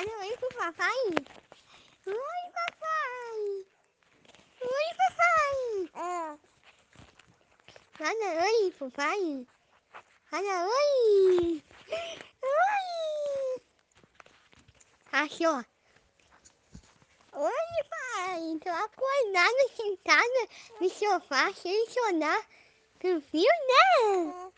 Fala oi pro papai. Oi, papai. Oi, papai. É. Fala oi, papai. Fala oi. Oi. Cachorro. Oi, pai. Tô acordada, sentada no sofá, sem sonar. Tu viu, né?